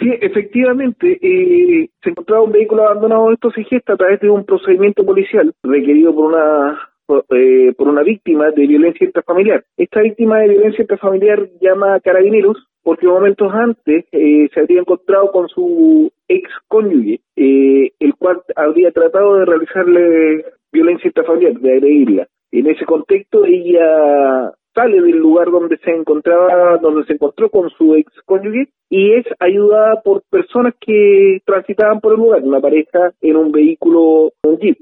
Sí, efectivamente, eh, se encontraba un vehículo abandonado en estos gesta a través de un procedimiento policial requerido por una eh, por una víctima de violencia intrafamiliar. Esta víctima de violencia intrafamiliar llama carabineros porque momentos antes eh, se habría encontrado con su ex cónyuge, eh, el cual habría tratado de realizarle violencia intrafamiliar, de agredirla. En ese contexto ella sale del lugar donde se encontraba, donde se encontró con su ex cónyuge y es ayudada por personas que transitaban por el lugar, una pareja en un vehículo, un jeep.